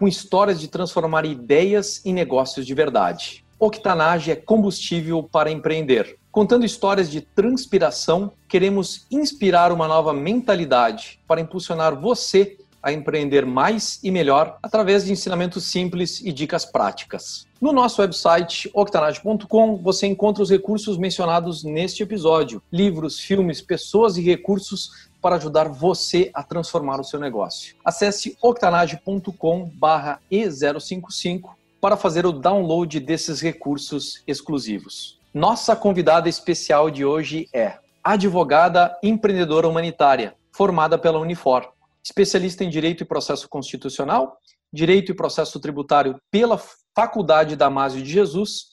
com histórias de transformar ideias em negócios de verdade. Octanage é combustível para empreender. Contando histórias de transpiração, queremos inspirar uma nova mentalidade para impulsionar você a empreender mais e melhor através de ensinamentos simples e dicas práticas. No nosso website octanage.com você encontra os recursos mencionados neste episódio: livros, filmes, pessoas e recursos para ajudar você a transformar o seu negócio. Acesse octanage.com/e055 para fazer o download desses recursos exclusivos. Nossa convidada especial de hoje é advogada empreendedora humanitária, formada pela Unifor, especialista em Direito e Processo Constitucional, Direito e Processo Tributário pela Faculdade Damásio de Jesus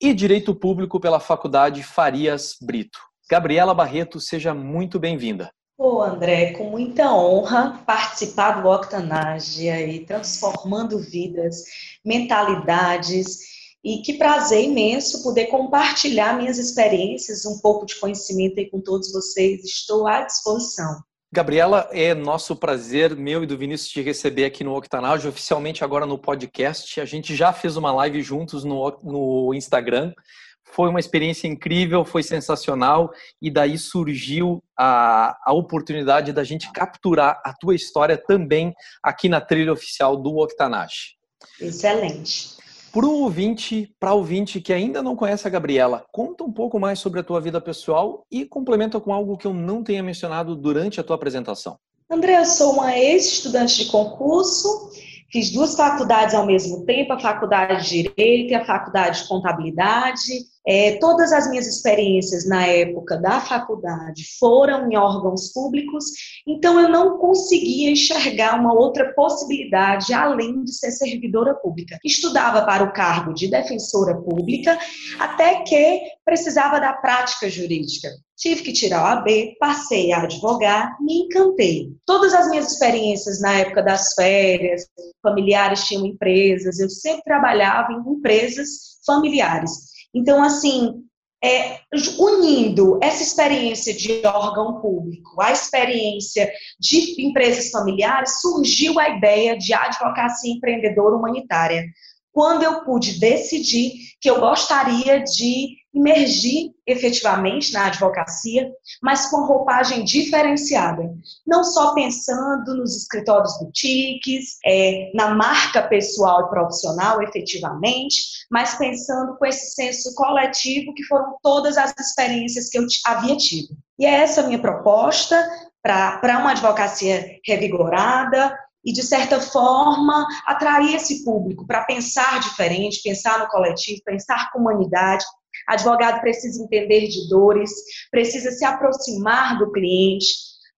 e Direito Público pela Faculdade Farias Brito. Gabriela Barreto, seja muito bem-vinda. Ô, André, com muita honra participar do Octanage aí, transformando vidas, mentalidades, e que prazer imenso poder compartilhar minhas experiências, um pouco de conhecimento aí com todos vocês. Estou à disposição. Gabriela, é nosso prazer, meu e do Vinícius, te receber aqui no Octanage, oficialmente agora no podcast. A gente já fez uma live juntos no, no Instagram foi uma experiência incrível, foi sensacional, e daí surgiu a, a oportunidade da gente capturar a tua história também aqui na trilha oficial do Octanage. Excelente. Para o ouvinte, para ouvinte que ainda não conhece a Gabriela, conta um pouco mais sobre a tua vida pessoal e complementa com algo que eu não tenha mencionado durante a tua apresentação. André, eu sou uma ex-estudante de concurso Fiz duas faculdades ao mesmo tempo, a faculdade de Direito e a faculdade de Contabilidade. É, todas as minhas experiências na época da faculdade foram em órgãos públicos, então eu não conseguia enxergar uma outra possibilidade além de ser servidora pública. Estudava para o cargo de defensora pública, até que precisava da prática jurídica. Tive que tirar o AB, passei a advogar, me encantei. Todas as minhas experiências na época das férias, familiares tinham empresas, eu sempre trabalhava em empresas familiares. Então, assim, é, unindo essa experiência de órgão público, a experiência de empresas familiares, surgiu a ideia de advocacia empreendedora humanitária. Quando eu pude decidir que eu gostaria de imergir efetivamente na advocacia, mas com roupagem diferenciada. Não só pensando nos escritórios boutiques, é, na marca pessoal e profissional, efetivamente, mas pensando com esse senso coletivo que foram todas as experiências que eu havia tido. E é essa a minha proposta para uma advocacia revigorada, e, de certa forma, atrair esse público para pensar diferente, pensar no coletivo, pensar com humanidade, Advogado precisa entender de dores, precisa se aproximar do cliente,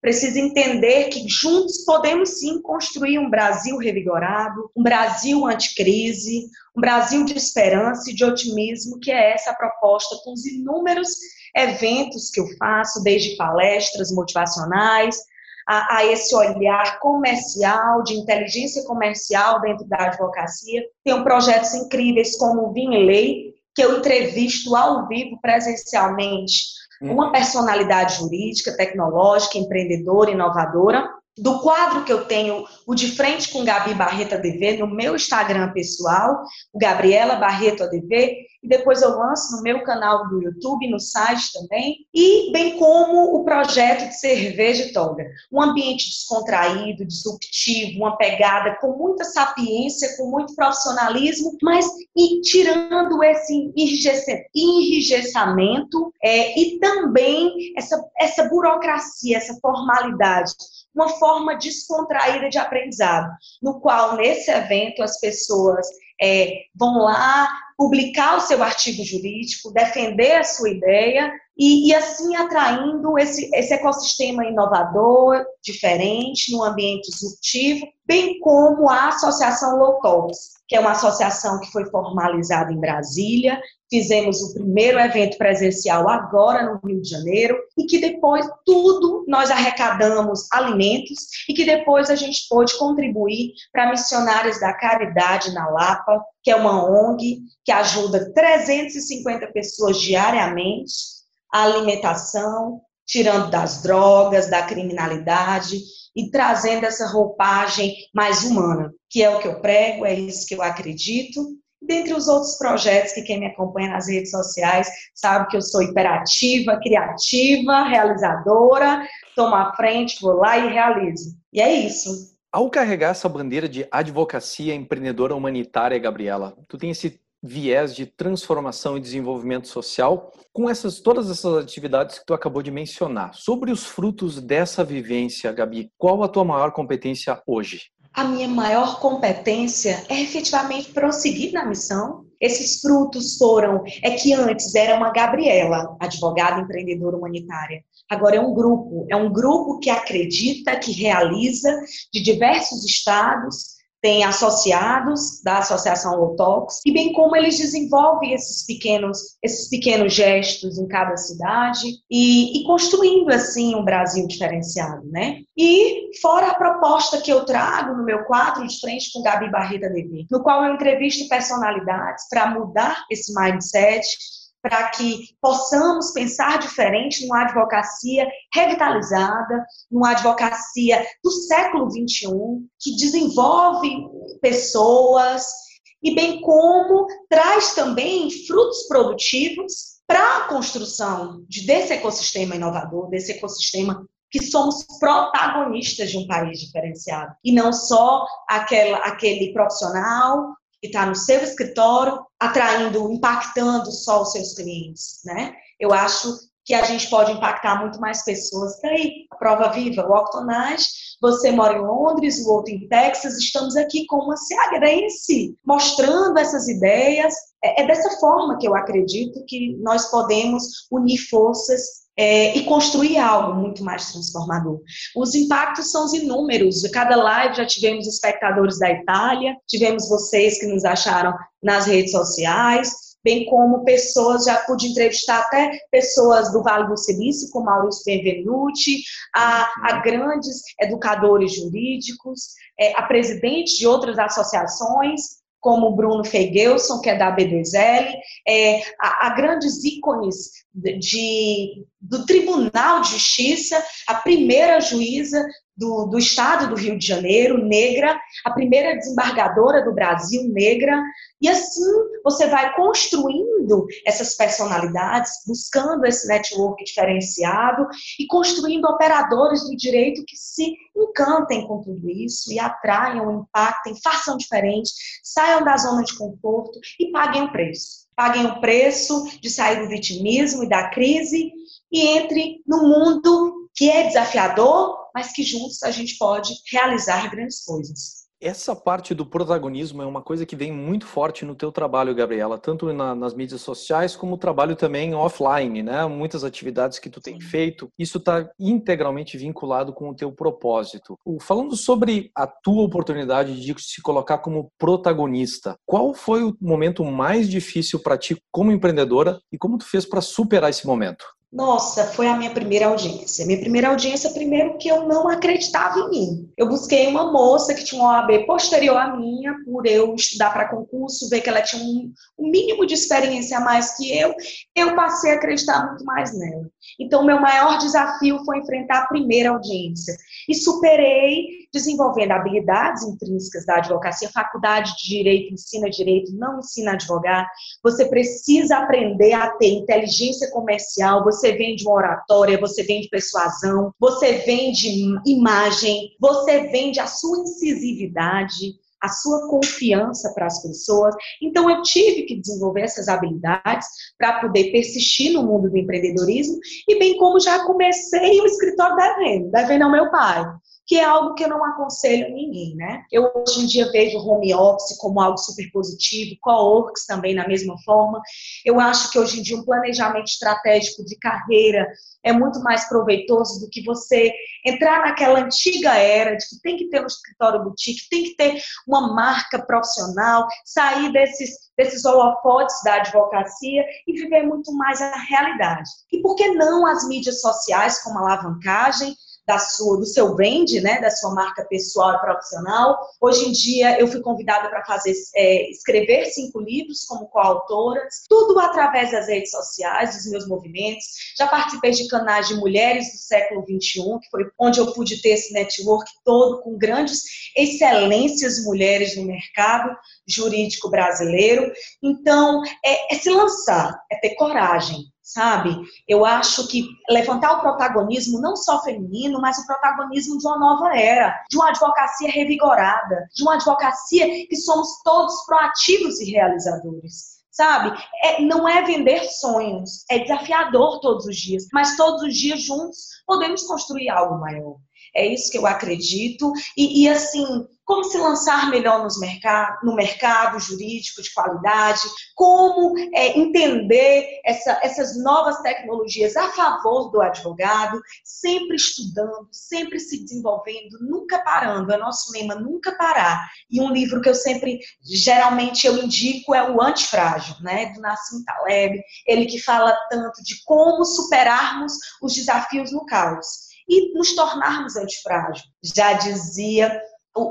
precisa entender que juntos podemos sim construir um Brasil revigorado, um Brasil anticrise, um Brasil de esperança e de otimismo, que é essa proposta com os inúmeros eventos que eu faço, desde palestras motivacionais, a, a, esse olhar comercial, de inteligência comercial dentro da advocacia. Tenho projetos incríveis como o Vinley, que eu entrevisto ao vivo, presencialmente, uhum. uma personalidade jurídica, tecnológica, empreendedora, inovadora. Do quadro que eu tenho, o De Frente com Gabi Barreto ADV, no meu Instagram pessoal, o Gabriela Barreto ADV, e depois eu lanço no meu canal do YouTube, no site também, e bem como o projeto de cerveja e toga. Um ambiente descontraído, disruptivo, uma pegada com muita sapiência, com muito profissionalismo, mas e tirando esse enrijecimento é, e também essa, essa burocracia, essa formalidade uma forma descontraída de aprendizado, no qual nesse evento as pessoas é, vão lá publicar o seu artigo jurídico, defender a sua ideia e, e, assim atraindo esse, esse ecossistema inovador, diferente, num ambiente disruptivo, bem como a Associação Talks, que é uma associação que foi formalizada em Brasília. Fizemos o primeiro evento presencial agora no Rio de Janeiro e que depois tudo nós arrecadamos alimentos e que depois a gente pôde contribuir para missionários da caridade na Lapa, que é uma ONG que ajuda 350 pessoas diariamente alimentação, tirando das drogas, da criminalidade e trazendo essa roupagem mais humana, que é o que eu prego, é isso que eu acredito. Dentre os outros projetos que quem me acompanha nas redes sociais sabe que eu sou hiperativa, criativa, realizadora, tomo a frente, vou lá e realizo. E é isso. Ao carregar essa bandeira de advocacia empreendedora humanitária, Gabriela, tu tem esse viés de transformação e desenvolvimento social com essas todas essas atividades que tu acabou de mencionar. Sobre os frutos dessa vivência, Gabi, qual a tua maior competência hoje? A minha maior competência é efetivamente prosseguir na missão. Esses frutos foram é que antes era uma Gabriela, advogada empreendedora humanitária. Agora é um grupo, é um grupo que acredita, que realiza de diversos estados, tem associados da Associação Lotox, e bem como eles desenvolvem esses pequenos, esses pequenos gestos em cada cidade e, e construindo assim um Brasil diferenciado, né? E fora a proposta que eu trago no meu quadro de frente com Gabi Barreta Devi, no qual eu entrevisto personalidades para mudar esse mindset para que possamos pensar diferente numa advocacia revitalizada, numa advocacia do século XXI, que desenvolve pessoas e bem como traz também frutos produtivos para a construção de, desse ecossistema inovador, desse ecossistema que somos protagonistas de um país diferenciado. E não só aquela, aquele profissional que está no seu escritório, atraindo, impactando só os seus clientes, né? Eu acho que a gente pode impactar muito mais pessoas. Daí, a prova viva, o Octonage, você mora em Londres, o outro em Texas, estamos aqui com uma cearense, mostrando essas ideias. É, é dessa forma que eu acredito que nós podemos unir forças é, e construir algo muito mais transformador. Os impactos são inúmeros. Cada live já tivemos espectadores da Itália, tivemos vocês que nos acharam nas redes sociais, bem como pessoas, já pude entrevistar até pessoas do Vale do Silício, como Maurício Benvenuti, a, a grandes educadores jurídicos, é, a presidente de outras associações, como Bruno Feigelson, que é da B2L, é, a, a, grandes ícones de, do Tribunal de Justiça, a primeira juíza do, do Estado do Rio de Janeiro, negra, a primeira desembargadora do Brasil, negra, e assim você vai construindo essas personalidades, buscando esse network diferenciado e construindo operadores do direito que se encantem com tudo isso e atraiam, impactem, façam diferente, saiam da zona de conforto e paguem o preço. Paguem o preço de sair do vitimismo e da crise e entre no mundo que é desafiador, mas que juntos a gente pode realizar grandes coisas. Essa parte do protagonismo é uma coisa que vem muito forte no teu trabalho, Gabriela, tanto na, nas mídias sociais como o trabalho também offline, né? Muitas atividades que tu tem feito, isso está integralmente vinculado com o teu propósito. Falando sobre a tua oportunidade de se colocar como protagonista, qual foi o momento mais difícil para ti como empreendedora e como tu fez para superar esse momento? Nossa, foi a minha primeira audiência. Minha primeira audiência, primeiro, que eu não acreditava em mim. Eu busquei uma moça que tinha uma OAB posterior à minha, por eu estudar para concurso, ver que ela tinha um, um, mínimo de experiência a mais que eu, eu passei a acreditar muito mais nela. Então, meu maior desafio foi enfrentar a primeira audiência. E superei desenvolvendo habilidades intrínsecas da advocacia. Faculdade de Direito ensina direito, não ensina a advogar. Você precisa aprender a ter inteligência comercial. Você vende oratória, você vende persuasão, você vende imagem, você vende a sua incisividade a sua confiança para as pessoas. Então, eu tive que desenvolver essas habilidades para poder persistir no mundo do empreendedorismo e bem como já comecei o escritório devendo, devendo ao meu pai que é algo que eu não aconselho a ninguém, né? Eu hoje em dia vejo home office como algo super positivo, co-works também na mesma forma. Eu acho que hoje em dia um planejamento estratégico de carreira é muito mais proveitoso do que você entrar naquela antiga era de que tem que ter um escritório boutique, tem que ter uma marca profissional, sair desses, desses holofotes da advocacia e viver muito mais a realidade. E por que não as mídias sociais como alavancagem? Da sua, do seu brand, né, da sua marca pessoal e profissional. Hoje em dia eu fui convidada para fazer é, escrever cinco livros como coautora, tudo através das redes sociais, dos meus movimentos. Já participei de canais de mulheres do século 21, que foi onde eu pude ter esse network todo com grandes excelências mulheres no mercado jurídico brasileiro. Então, é, é se lançar, é ter coragem, sabe? Eu acho que levantar o protagonismo não só feminino, mas o protagonismo de uma nova era, de uma advocacia revigorada, de uma advocacia que somos todos proativos e realizadores. Sabe? É, não é vender sonhos, é desafiador todos os dias, mas todos os dias juntos podemos construir algo maior. É isso que eu acredito. E, e assim, como se lançar melhor nos no mercado jurídico de qualidade, como é, entender essa, essas novas tecnologias a favor do advogado, sempre estudando, sempre se desenvolvendo, nunca parando. É nosso lema, nunca parar. E um livro que eu sempre, geralmente, eu indico é o Antifrágil, né, do Nassim Taleb, ele que fala tanto de como superarmos os desafios no caos e nos tornarmos antifrágil. Já dizia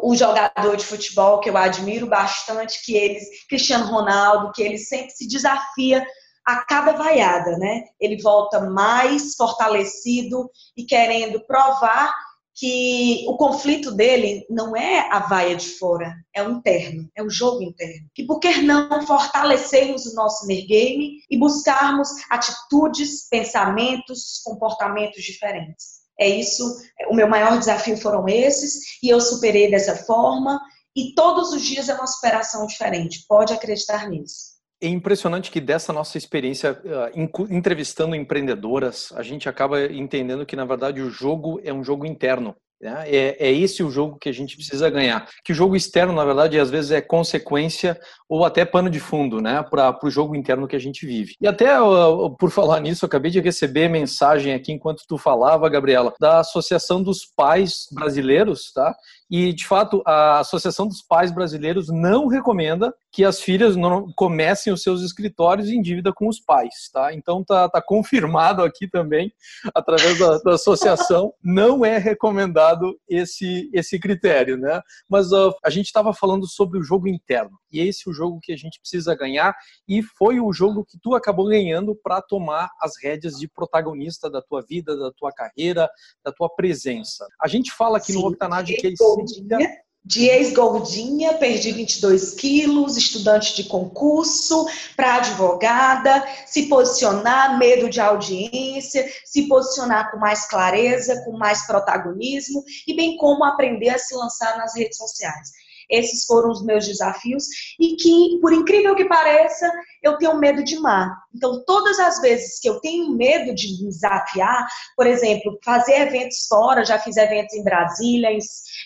o, jogador de futebol que eu admiro bastante, que eles, Cristiano Ronaldo, que ele sempre se desafia a cada vaiada, né? Ele volta mais fortalecido e querendo provar que o conflito dele não é a vaia de fora, é o interno, é o jogo interno. E por que não fortalecermos o nosso game e buscarmos atitudes, pensamentos, comportamentos diferentes? É isso, o meu maior desafio foram esses, e eu superei dessa forma, e todos os dias é uma superação diferente, pode acreditar nisso. É impressionante que dessa nossa experiência uh, entrevistando empreendedoras, a gente acaba entendendo que, na verdade, o jogo é um jogo interno. Né? É, é esse o jogo que a gente precisa ganhar. Que o jogo externo, na verdade, às vezes é consequência ou até pano de fundo, né, para o jogo interno que a gente vive. E até uh, por falar nisso, eu acabei de receber mensagem aqui enquanto tu falava, Gabriela, da Associação dos Pais Brasileiros, tá? E, de fato, a Associação dos Pais Brasileiros não recomenda que as filhas não comecem os seus escritórios em dívida com os pais, tá? Então tá, tá confirmado aqui também, através da, da associação, não é recomendado esse, esse critério, né? Mas uh, a gente estava falando sobre o jogo interno, e esse é o jogo que a gente precisa ganhar, e foi o jogo que tu acabou ganhando para tomar as rédeas de protagonista da tua vida, da tua carreira, da tua presença. A gente fala aqui Sim, no Octanage que é de ex-gordinha, perdi 22 quilos, estudante de concurso, para advogada, se posicionar, medo de audiência, se posicionar com mais clareza, com mais protagonismo, e bem como aprender a se lançar nas redes sociais. Esses foram os meus desafios e que, por incrível que pareça, eu tenho medo de mar. Então, todas as vezes que eu tenho medo de me desafiar, por exemplo, fazer eventos fora, já fiz eventos em Brasília, em,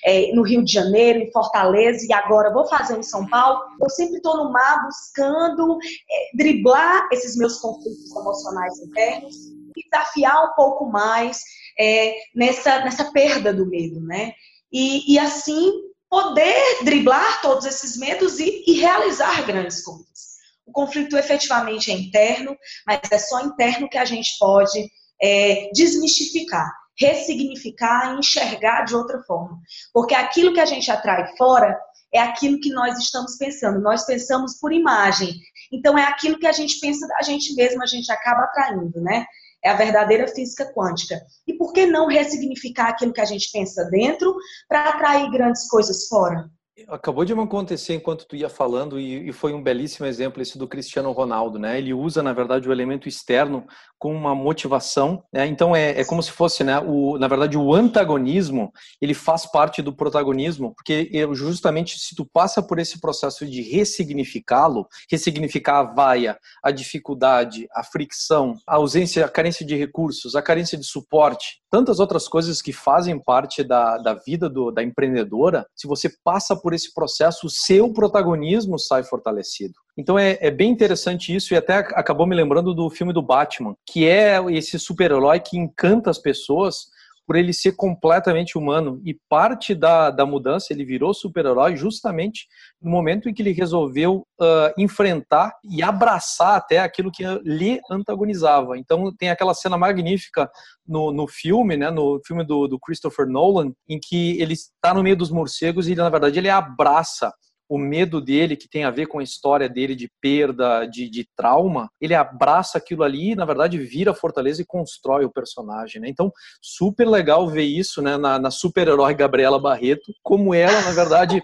é, no Rio de Janeiro, em Fortaleza e agora vou fazer em São Paulo, eu sempre estou no mar buscando é, driblar esses meus conflitos emocionais internos e desafiar um pouco mais é, nessa, nessa perda do medo, né? E, e assim poder driblar todos esses medos e, e realizar grandes coisas. O conflito efetivamente é interno, mas é só interno que a gente pode é, desmistificar, ressignificar e enxergar de outra forma. Porque aquilo que a gente atrai fora é aquilo que nós estamos pensando. Nós pensamos por imagem. Então, é aquilo que a gente pensa da gente mesmo, a gente acaba atraindo, né? É a verdadeira física quântica. E por que não ressignificar aquilo que a gente pensa dentro para atrair grandes coisas fora? Acabou de me acontecer enquanto tu ia falando e, foi um belíssimo exemplo esse do Cristiano Ronaldo, né? Ele usa na verdade o elemento externo com uma motivação. Né? Então é, é como se fosse, né? O, na verdade, o antagonismo ele faz parte do protagonismo, porque justamente se tu passa por esse processo de ressignificá-lo, ressignificar a vaia, a dificuldade, a fricção, a ausência, a carência de recursos, a carência de suporte, tantas outras coisas que fazem parte da, da vida do, da empreendedora, se você passa por esse processo, o seu protagonismo sai fortalecido. Então é, é, bem interessante isso e até acabou me lembrando do filme do Batman, que é esse super-herói que encanta as pessoas por ele ser completamente humano. E parte da, da mudança, ele virou super-herói justamente no momento em que ele resolveu uh, enfrentar e abraçar até aquilo que lhe antagonizava. Então tem aquela cena magnífica no, no filme, né, no filme do, do Christopher Nolan, em que ele está no meio dos morcegos e na verdade ele abraça o medo dele, que tem a ver com a história dele de perda, de, de trauma, ele abraça aquilo ali e, na verdade, vira fortaleza e constrói o personagem. Né? Então, super legal ver isso né, na, na super-herói Gabriela Barreto, como ela, na verdade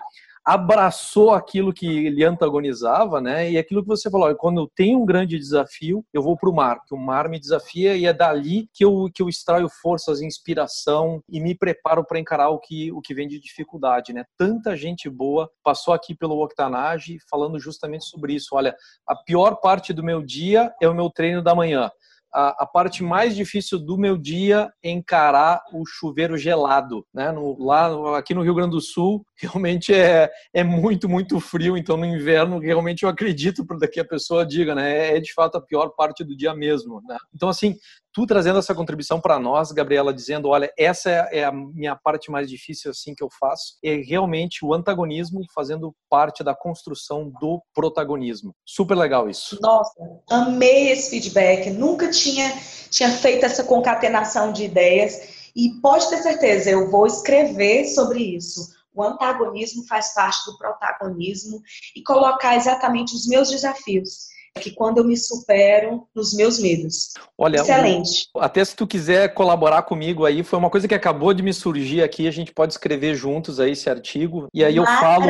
abraçou aquilo que lhe antagonizava, né? E aquilo que você falou, quando eu tenho um grande desafio, eu vou para o mar, que o mar me desafia e é dali que eu, que eu extraio forças, inspiração e me preparo para encarar o que, o que vem de dificuldade, né? Tanta gente boa passou aqui pelo Octanage falando justamente sobre isso. Olha, a pior parte do meu dia é o meu treino da manhã a, a, parte mais difícil do meu dia é encarar o chuveiro gelado, né? No, lá aqui no Rio Grande do Sul realmente é, é muito muito frio, então no inverno realmente eu acredito para que a pessoa diga, né? É, é de fato a pior parte do dia mesmo, né? Então assim tu trazendo essa contribuição para nós, Gabriela, dizendo, olha, essa é a minha parte mais difícil assim que eu faço, é realmente o antagonismo fazendo parte da construção do protagonismo. Super legal isso. Nossa, amei esse feedback. Nunca tinha tinha feito essa concatenação de ideias e pode ter certeza, eu vou escrever sobre isso. O antagonismo faz parte do protagonismo e colocar exatamente os meus desafios que quando eu me supero nos meus medos. Olha, excelente. até se tu quiser colaborar comigo aí, foi uma coisa que acabou de me surgir aqui, a gente pode escrever juntos aí esse artigo. E aí eu falo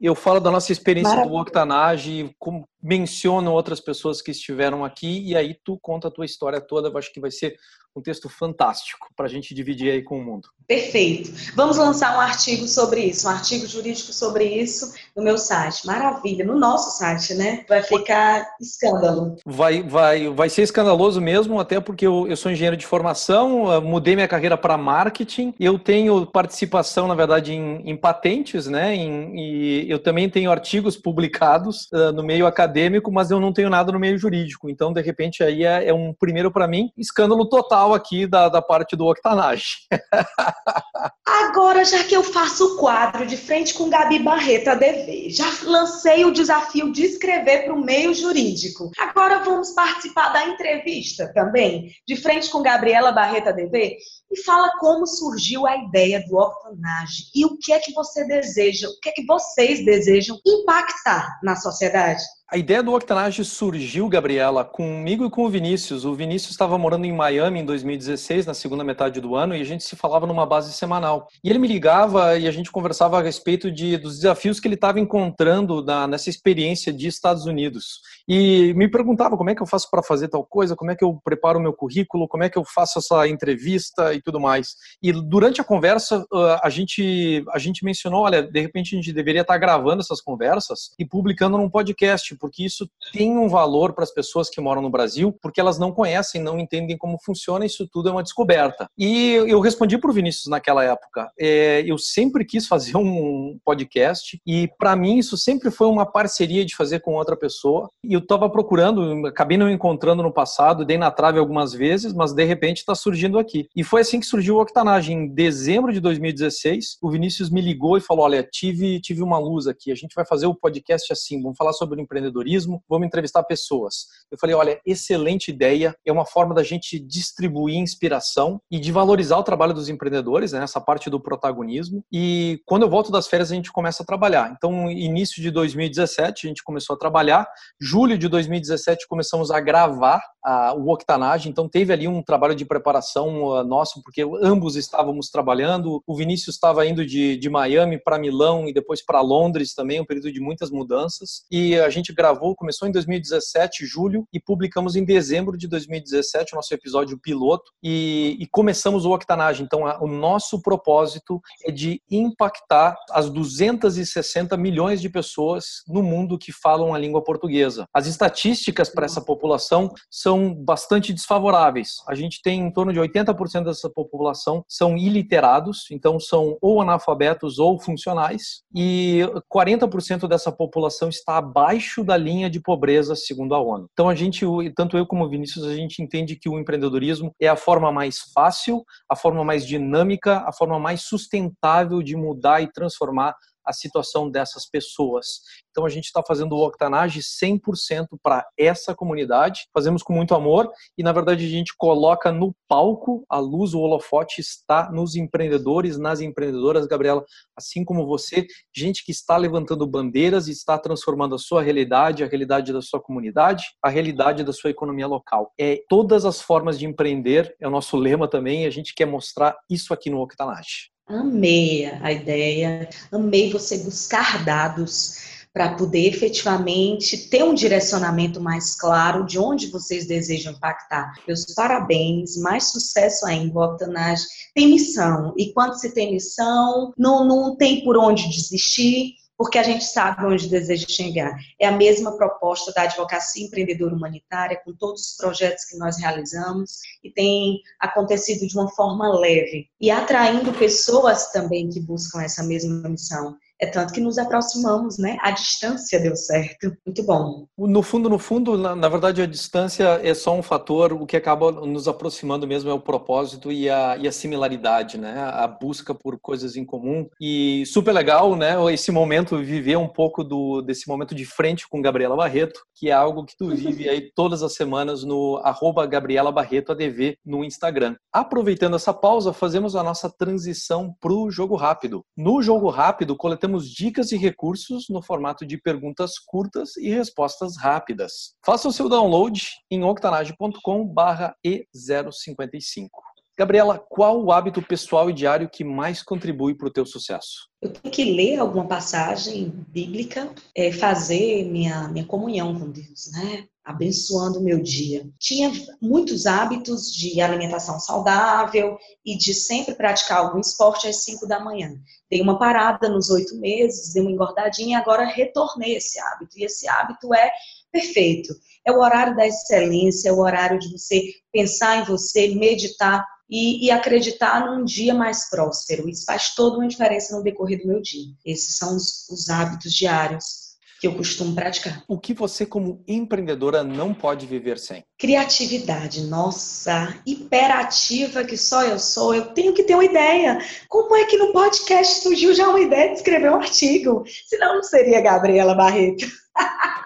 eu falo da nossa experiência do Octanage, menciono outras pessoas que estiveram aqui e aí tu conta a tua história toda. Eu acho que vai ser um texto fantástico para a gente dividir aí com o mundo. Perfeito. Vamos lançar um artigo sobre isso, um artigo jurídico sobre isso no meu site. Maravilha, no nosso site, né? Vai ficar escândalo. Vai, vai, vai ser escandaloso mesmo, até porque eu, eu sou engenheiro de formação, mudei minha carreira para marketing. Eu tenho participação, na verdade, em, em patentes, né? Em, e eu também tenho artigos publicados uh, no meio acadêmico, mas eu não tenho nada no meio jurídico. Então, de repente, aí é, é um primeiro para mim escândalo total aqui da, da parte do Octanage. Agora, já que eu faço o quadro de frente com Gabi Barreto ADV, já lancei o desafio de escrever para o meio jurídico. Agora vamos participar da entrevista também, de frente com Gabriela Barreto ADV, e fala como surgiu a ideia do Octanage e o que é que você deseja, o que é que vocês desejam impactar na sociedade. A ideia do Octanage surgiu, Gabriela, comigo e com o Vinícius. O Vinícius estava morando em Miami em 2016, na segunda metade do ano, e a gente se falava numa base semanal. E ele me ligava e a gente conversava a respeito de, dos desafios que ele estava encontrando na, nessa experiência de Estados Unidos. E me perguntava como é que eu faço para fazer tal coisa, como é que eu preparo o meu currículo, como é que eu faço essa entrevista e tudo mais. E durante a conversa, a gente, a gente mencionou, olha, de repente a gente deveria estar gravando essas conversas e publicando num podcast porque isso tem um valor para as pessoas que moram no Brasil, porque elas não conhecem, não entendem como funciona, isso tudo é uma descoberta. E eu respondi para o Vinícius naquela época, é, eu sempre quis fazer um podcast e para mim isso sempre foi uma parceria de fazer com outra pessoa. E eu estava procurando, acabei não encontrando no passado, dei na trave algumas vezes, mas de repente está surgindo aqui. E foi assim que surgiu o Octanage. Em dezembro de 2016, o Vinícius me ligou e falou: Olha, tive, tive uma luz aqui, a gente vai fazer o podcast assim, vamos falar sobre o empreendedorismo vamos entrevistar pessoas. Eu falei, olha, excelente ideia, é uma forma da gente distribuir inspiração e de valorizar o trabalho dos empreendedores, né? essa parte do protagonismo. E quando eu volto das férias, a gente começa a trabalhar. Então, início de 2017, a gente começou a trabalhar. Julho de 2017, começamos a gravar a, o Octanage. Então, teve ali um trabalho de preparação uh, nosso, porque ambos estávamos trabalhando. O Vinícius estava indo de, de Miami para Milão e depois para Londres também, um período de muitas mudanças. E a gente gravou, começou em 2017, julho, e publicamos em dezembro de 2017 o nosso episódio piloto. E, e começamos o Octanage. Então, a, o nosso propósito é de impactar as 260 milhões de pessoas no mundo que falam a língua portuguesa. As estatísticas para essa população são bastante desfavoráveis. A gente tem em torno de 80% dessa população são iliterados, então são ou analfabetos ou funcionais, e 40% dessa população está abaixo da linha de pobreza, segundo a ONU. Então a gente, tanto eu como o Vinícius, a gente entende que o empreendedorismo é a forma mais fácil, a forma mais dinâmica, a forma mais sustentável de mudar e transformar a situação dessas pessoas. Então a gente está fazendo o Octanage 100% para essa comunidade, fazemos com muito amor e na verdade a gente coloca no palco, a luz, o holofote está nos empreendedores, nas empreendedoras, Gabriela, assim como você, gente que está levantando bandeiras e está transformando a sua realidade, a realidade da sua comunidade, a realidade da sua economia local. É todas as formas de empreender, é o nosso lema também, a gente quer mostrar isso aqui no Octanage. Amei a ideia, amei você buscar dados para poder efetivamente ter um direcionamento mais claro de onde vocês desejam impactar. Meus parabéns, mais sucesso ainda, Octanage. Tem missão, e quando se tem missão, não, não tem por onde desistir, porque a gente sabe onde deseja chegar. É a mesma proposta da advocacia empreendedora humanitária, com todos os projetos que nós realizamos, e tem acontecido de uma forma leve, e atraindo pessoas também que buscam essa mesma missão. É tanto que nos aproximamos, né? A distância deu certo. Muito bom. No fundo, no fundo, na, na, verdade, a distância é só um fator. O que acaba nos aproximando mesmo é o propósito e a, e a similaridade, né? A busca por coisas em comum. E super legal, né? Esse momento, viver um pouco do, desse momento de frente com Gabriela Barreto, que é algo que tu vive aí todas as semanas no arroba Gabriela Barreto ADV no Instagram. Aproveitando essa pausa, fazemos a nossa transição para o jogo rápido. No jogo rápido, coletamos temos dicas e recursos no formato de perguntas curtas e respostas rápidas. Faça o seu download em octanage.com/e055. Gabriela, qual o hábito pessoal e diário que mais contribui para o teu sucesso? Eu tenho que ler alguma passagem bíblica, é, fazer minha, minha comunhão com Deus, né? Abençoando o meu dia. Tinha muitos hábitos de alimentação saudável e de sempre praticar algum esporte às 5 da manhã. Dei uma parada nos oito meses, dei uma engordadinha e agora retornei esse hábito. E esse hábito é perfeito. É o horário da excelência, é o horário de você pensar em você, meditar e, e, acreditar num dia mais próspero. Isso faz toda uma diferença no decorrer do meu dia. Esses são os, os hábitos diários que eu costumo praticar. O que você, como empreendedora, não pode viver sem? Criatividade. Nossa, hiperativa que só eu sou, eu tenho que ter uma ideia. Como é que no podcast surgiu já uma ideia de escrever um artigo? Senão não seria Gabriela Barreto.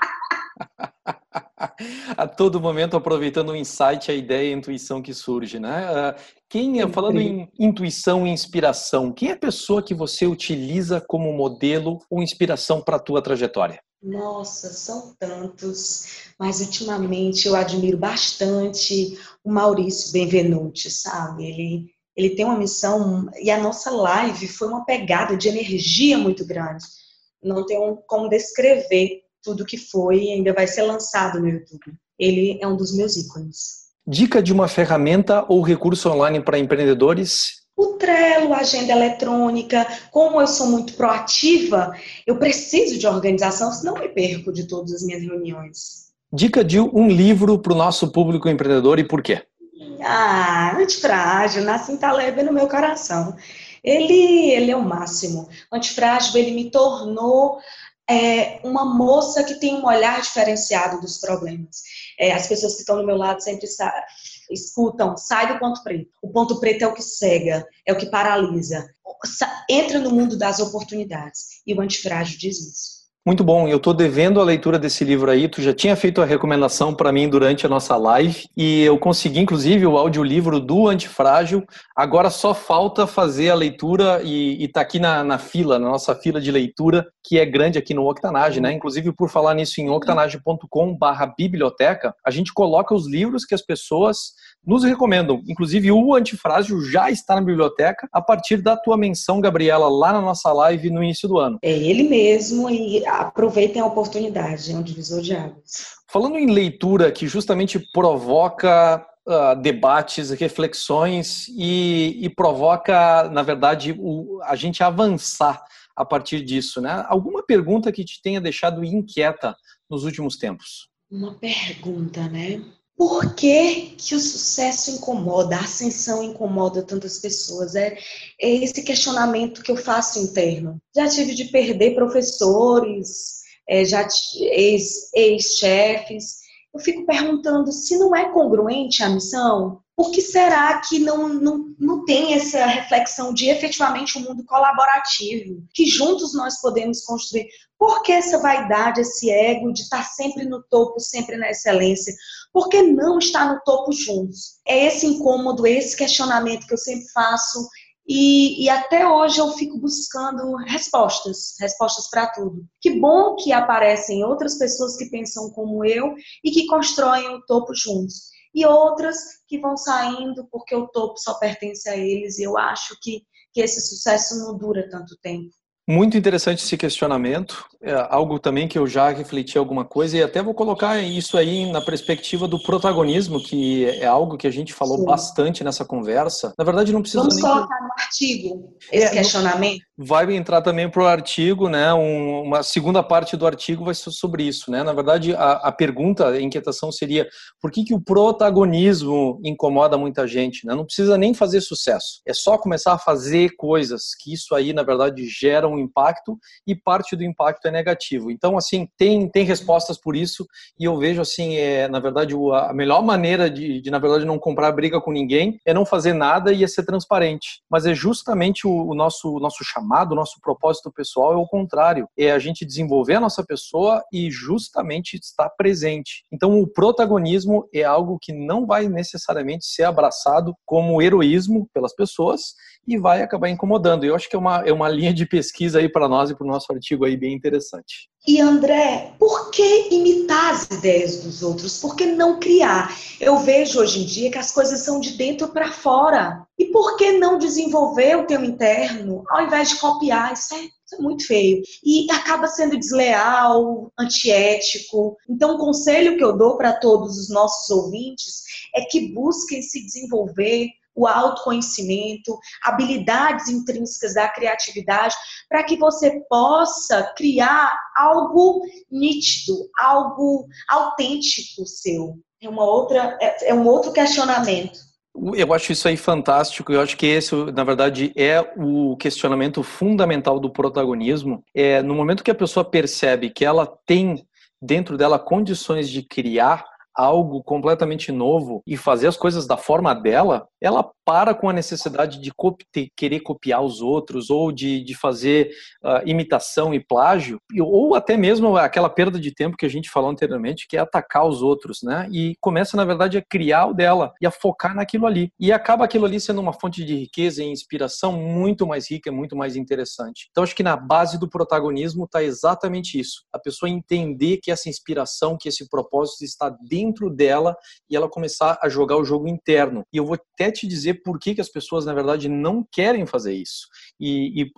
a todo momento aproveitando o insight, a ideia e a intuição que surge, né? Ah, quem, falando em intuição e inspiração, quem é a pessoa que você utiliza como modelo ou inspiração para a tua trajetória? Nossa, são tantos, mas ultimamente eu admiro bastante o Maurício Benvenuti, sabe? Ele, ele tem uma missão, e a nossa live foi uma pegada de energia muito grande. Não tenho como descrever tudo que foi e ainda vai ser lançado no YouTube. Ele é um dos meus ícones. Dica de uma ferramenta ou recurso online para empreendedores? O Trello, a agenda eletrônica, como eu sou muito proativa, eu preciso de organização, senão me perco de todas as minhas reuniões. Dica de um livro para o nosso público empreendedor e por quê? Ah, Antifrágil, Nassim Taleb no meu coração. Ele, ele é o máximo. Antifrágil, ele me tornou é, uma moça que tem um olhar diferenciado dos problemas. É, as pessoas que estão do meu lado sempre escutam, sai do ponto preto. O ponto preto é o que cega, é o que paralisa. Entra no mundo das oportunidades. E o antifrágil diz isso. Muito bom, eu estou devendo a leitura desse livro aí. Tu já tinha feito a recomendação para mim durante a nossa live e eu consegui, inclusive, o audiolivro do Antifrágil. Agora só falta fazer a leitura e está aqui na, na, fila, na nossa fila de leitura, que é grande aqui no Octanage, né? Inclusive, por falar nisso em octanage.com/biblioteca, a gente coloca os livros que as pessoas nos recomendam. Inclusive, o Antifrágil já está na biblioteca a partir da tua menção, Gabriela, lá na nossa live no início do ano. É ele mesmo e aproveitem a oportunidade, é um divisor de águas. Falando em leitura que justamente provoca Uh, debates, reflexões e, e, provoca, na verdade, o, a gente avançar a partir disso, né? Alguma pergunta que te tenha deixado inquieta nos últimos tempos? Uma pergunta, né? Por que, que o sucesso incomoda, a ascensão incomoda tantas pessoas? É, é esse questionamento que eu faço interno. Já tive de perder professores, é, já ex-chefes. eu fico perguntando se não é congruente a missão, por que será que não, não, não tem essa reflexão de efetivamente um mundo colaborativo, que juntos nós podemos construir? Por que essa vaidade, esse ego de estar sempre no topo, sempre na excelência? Por que não estar no topo juntos? É esse incômodo, esse questionamento que eu sempre faço e, e, até hoje eu fico buscando respostas, respostas para tudo. Que bom que aparecem outras pessoas que pensam como eu e que constroem o topo juntos. E outras que vão saindo porque o topo só pertence a eles. E eu acho que, que esse sucesso não dura tanto tempo. Muito interessante esse questionamento, é algo também que eu já refleti alguma coisa e até vou colocar isso aí na perspectiva do protagonismo, que é algo que a gente falou Sim. bastante nessa conversa. Na verdade, não precisa Vamos nem... colocar no artigo esse é, questionamento. Vai entrar também para o artigo, né? Um, uma segunda parte do artigo vai ser sobre isso, né? Na verdade, a, a pergunta, a inquietação seria por que, que o protagonismo incomoda muita gente, né? Não precisa nem fazer sucesso, é só começar a fazer coisas que isso aí, na verdade, gera um impacto e parte do impacto é negativo. Então, assim, tem, tem respostas por isso e eu vejo, assim, é, na verdade, a melhor maneira de, de, na verdade, não comprar briga com ninguém é não fazer nada e é ser transparente. Mas é justamente o, o nosso, o nosso chamado, o nosso propósito pessoal é o contrário. É a gente desenvolver a nossa pessoa e justamente estar presente. Então, o protagonismo é algo que não vai necessariamente ser abraçado como heroísmo pelas pessoas e vai acabar incomodando. Eu acho que é uma, é uma linha de pesquisa aí para nós e para o nosso artigo aí bem interessante. E André, por que imitar ideias dos outros? Por que não criar? Eu vejo hoje em dia que as coisas são de dentro para fora. E por que não desenvolver o teu interno ao invés de copiar? Isso é, isso é muito feio. E acaba sendo desleal, antiético. Então, o conselho que eu dou para todos os nossos ouvintes é que busquem se desenvolver, o autoconhecimento, habilidades intrínsecas da criatividade, para que você possa criar algo nítido, algo autêntico seu. É uma outra, é, é um outro questionamento. Eu acho isso aí fantástico. Eu acho que esse, na verdade, é o questionamento fundamental do protagonismo. É no momento que a pessoa percebe que ela tem dentro dela condições de criar algo completamente novo e fazer as coisas da forma dela, ela para com a necessidade de querer copiar os outros ou de, de fazer uh, imitação e plágio, ou até mesmo aquela perda de tempo que a gente falou anteriormente, que é atacar os outros, né? E começa, na verdade, a criar o dela e a focar naquilo ali. E acaba aquilo ali sendo uma fonte de riqueza e inspiração muito mais rica, muito mais interessante. Então, acho que na base do protagonismo está exatamente isso. A pessoa entender que essa inspiração, que esse propósito está dentro dela e ela começar a jogar o jogo interno. E eu vou até te dizer por que, que as pessoas, na verdade, não querem fazer isso. E, e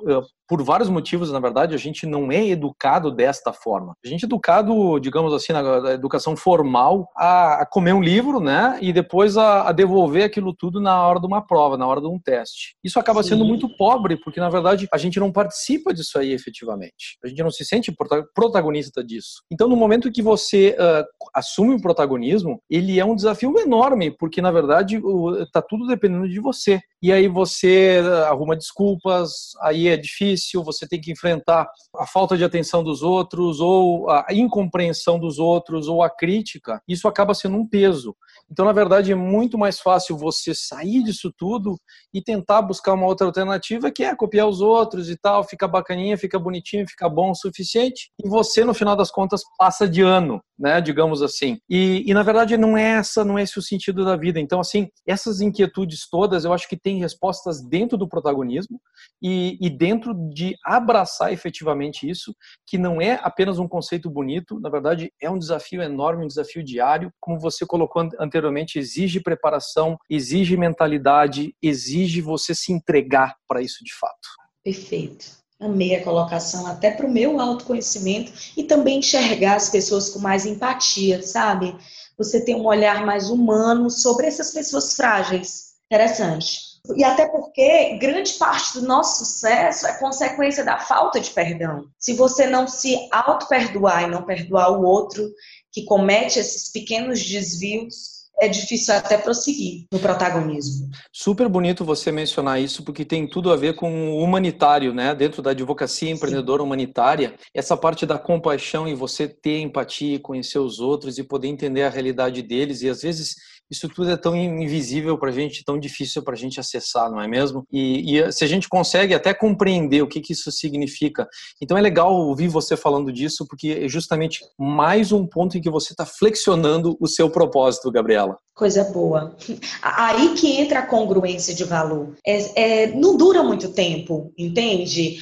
por vários motivos, na verdade, a gente não é educado desta forma. A gente é educado, digamos assim, na educação formal, a, a comer um livro, né? E depois a, a, devolver aquilo tudo na hora de uma prova, na hora de um teste. Isso acaba Sim. sendo muito pobre, porque, na verdade, a gente não participa disso aí efetivamente. A gente não se sente protagonista disso. Então, no momento que você uh, assume o protagonismo, protagonismo, ele é um desafio enorme, porque na verdade está tudo dependendo de você. E aí você arruma desculpas, aí é difícil, você tem que enfrentar a falta de atenção dos outros, ou a incompreensão dos outros, ou a crítica. Isso acaba sendo um peso. Então, na verdade, é muito mais fácil você sair disso tudo e tentar buscar uma outra alternativa que é copiar os outros e tal, fica bacaninha, fica bonitinho, fica bom o suficiente, e você, no final das contas, passa de ano, né, digamos assim. E, e na verdade não é essa, não é esse o sentido da vida. Então, assim, essas inquietudes todas, eu acho que tem respostas dentro do protagonismo e, e dentro de abraçar efetivamente isso, que não é apenas um conceito bonito, na verdade é um desafio enorme, um desafio diário, como você colocou anteriormente, exige preparação, exige mentalidade, exige você se entregar para isso de fato. Perfeito. Amei a colocação, até para o meu autoconhecimento e também enxergar as pessoas com mais empatia, sabe? Você tem um olhar mais humano sobre essas pessoas frágeis. Interessante. E até porque grande parte do nosso sucesso é consequência da falta de perdão. Se você não se auto-perdoar e não perdoar o outro que comete esses pequenos desvios, é difícil até prosseguir no protagonismo. Super bonito você mencionar isso, porque tem tudo a ver com o humanitário, né? Dentro da advocacia empreendedora Sim. humanitária, essa parte da compaixão e você ter empatia, conhecer os outros e poder entender a realidade deles e às vezes isso tudo é tão invisível para a gente, tão difícil para a gente acessar, não é mesmo? E, e, se a gente consegue até compreender o que, que isso significa, então é legal ouvir você falando disso, porque é justamente mais um ponto em que você está flexionando o seu propósito, Gabriela. Coisa boa. Aí que entra a congruência de valor. É, é, não dura muito tempo, entende?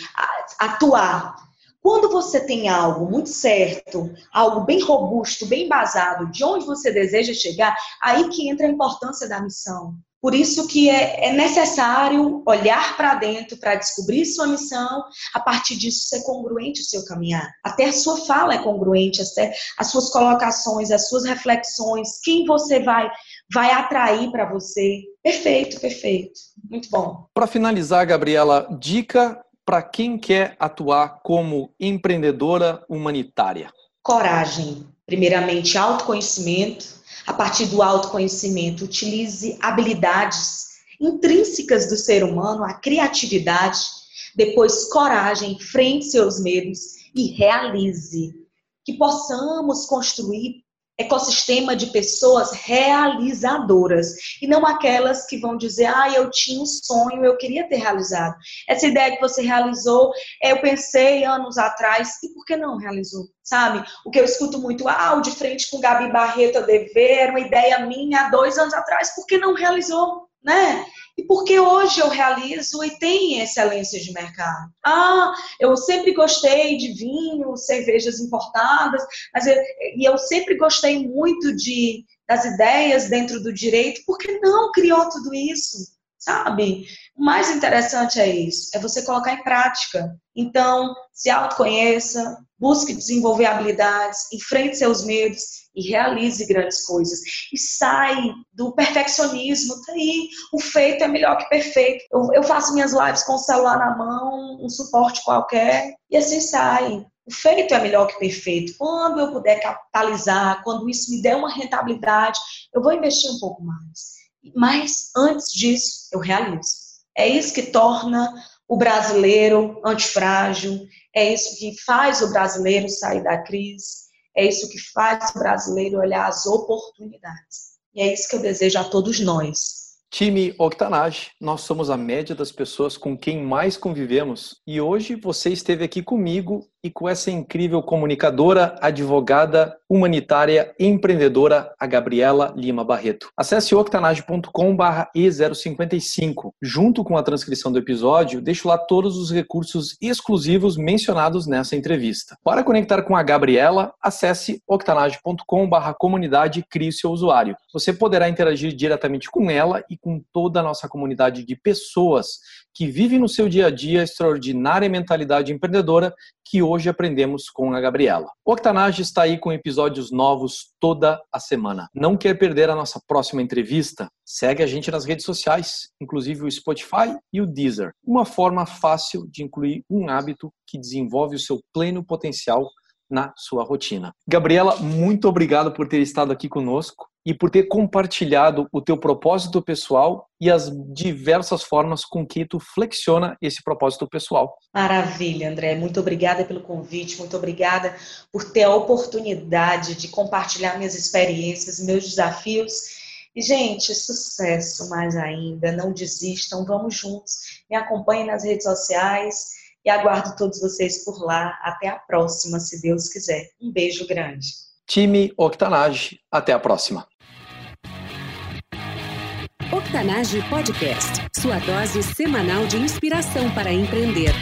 Atuar quando você tem algo muito certo, algo bem robusto, bem basado, de onde você deseja chegar, aí que entra a importância da missão. Por isso que é, é necessário olhar para dentro para descobrir sua missão, a partir disso ser congruente o seu caminhar. Até a sua fala é congruente, até as suas colocações, as suas reflexões, quem você vai vai atrair para você. Perfeito, perfeito. Muito bom. Para finalizar, Gabriela, dica para quem quer atuar como empreendedora humanitária? Coragem. Primeiramente, autoconhecimento. A partir do autoconhecimento, utilize habilidades intrínsecas do ser humano, a criatividade. Depois, coragem, frente seus medos e realize. Que possamos construir ecossistema de pessoas realizadoras e não aquelas que vão dizer, ah, eu tinha um sonho, eu queria ter realizado. Essa ideia que você realizou, eu pensei anos atrás, e por que não realizou? Sabe? O que eu escuto muito, ah, o de frente com Gabi Barreto a dever, uma ideia minha há dois anos atrás, por que não realizou? Né? E porque hoje eu realizo e tem excelência de mercado. Ah, eu sempre gostei de vinho, cervejas importadas, mas eu, e eu sempre gostei muito de das ideias dentro do direito, por que não criou tudo isso? Sabe? O mais interessante é isso, é você colocar em prática. Então, se autoconheça, busque desenvolver habilidades, enfrente seus medos e realize grandes coisas. E sai do perfeccionismo. Tá aí, o feito é melhor que perfeito. Eu, eu faço minhas lives com o celular na mão, um suporte qualquer, e assim sai. O feito é melhor que perfeito. Quando eu puder capitalizar, quando isso me der uma rentabilidade, eu vou investir um pouco mais. Mas antes disso, eu realizo. É isso que torna o brasileiro antifrágil, é isso que faz o brasileiro sair da crise, é isso que faz o brasileiro olhar as oportunidades. E é isso que eu desejo a todos nós. Time Octanage, nós somos a média das pessoas com quem mais convivemos e hoje você esteve aqui comigo e com essa incrível comunicadora, advogada, humanitária, empreendedora, a Gabriela Lima Barreto. Acesse octanage.com/e055. Junto com a transcrição do episódio, deixo lá todos os recursos exclusivos mencionados nessa entrevista. Para conectar com a Gabriela, acesse octanage.com/comunidade e crie seu usuário. Você poderá interagir diretamente com ela e com toda a nossa comunidade de pessoas que vivem no seu dia a dia a extraordinária mentalidade empreendedora que hoje aprendemos com a Gabriela. O Octanage está aí com episódios novos toda a semana. Não quer perder a nossa próxima entrevista? Segue a gente nas redes sociais, inclusive o Spotify e o Deezer. Uma forma fácil de incluir um hábito que desenvolve o seu pleno potencial na sua rotina. Gabriela, muito obrigado por ter estado aqui conosco e por ter compartilhado o teu propósito pessoal e as diversas formas com que tu flexiona esse propósito pessoal. Maravilha, André. Muito obrigada pelo convite, muito obrigada por ter a oportunidade de compartilhar minhas experiências, meus desafios. E, gente, sucesso mais ainda. Não desistam, vamos juntos. Me acompanhem nas redes sociais e aguardo todos vocês por lá. Até a próxima, se Deus quiser. Um beijo grande. Time Octanage, até a próxima. Octanage Podcast, sua dose semanal de inspiração para empreender.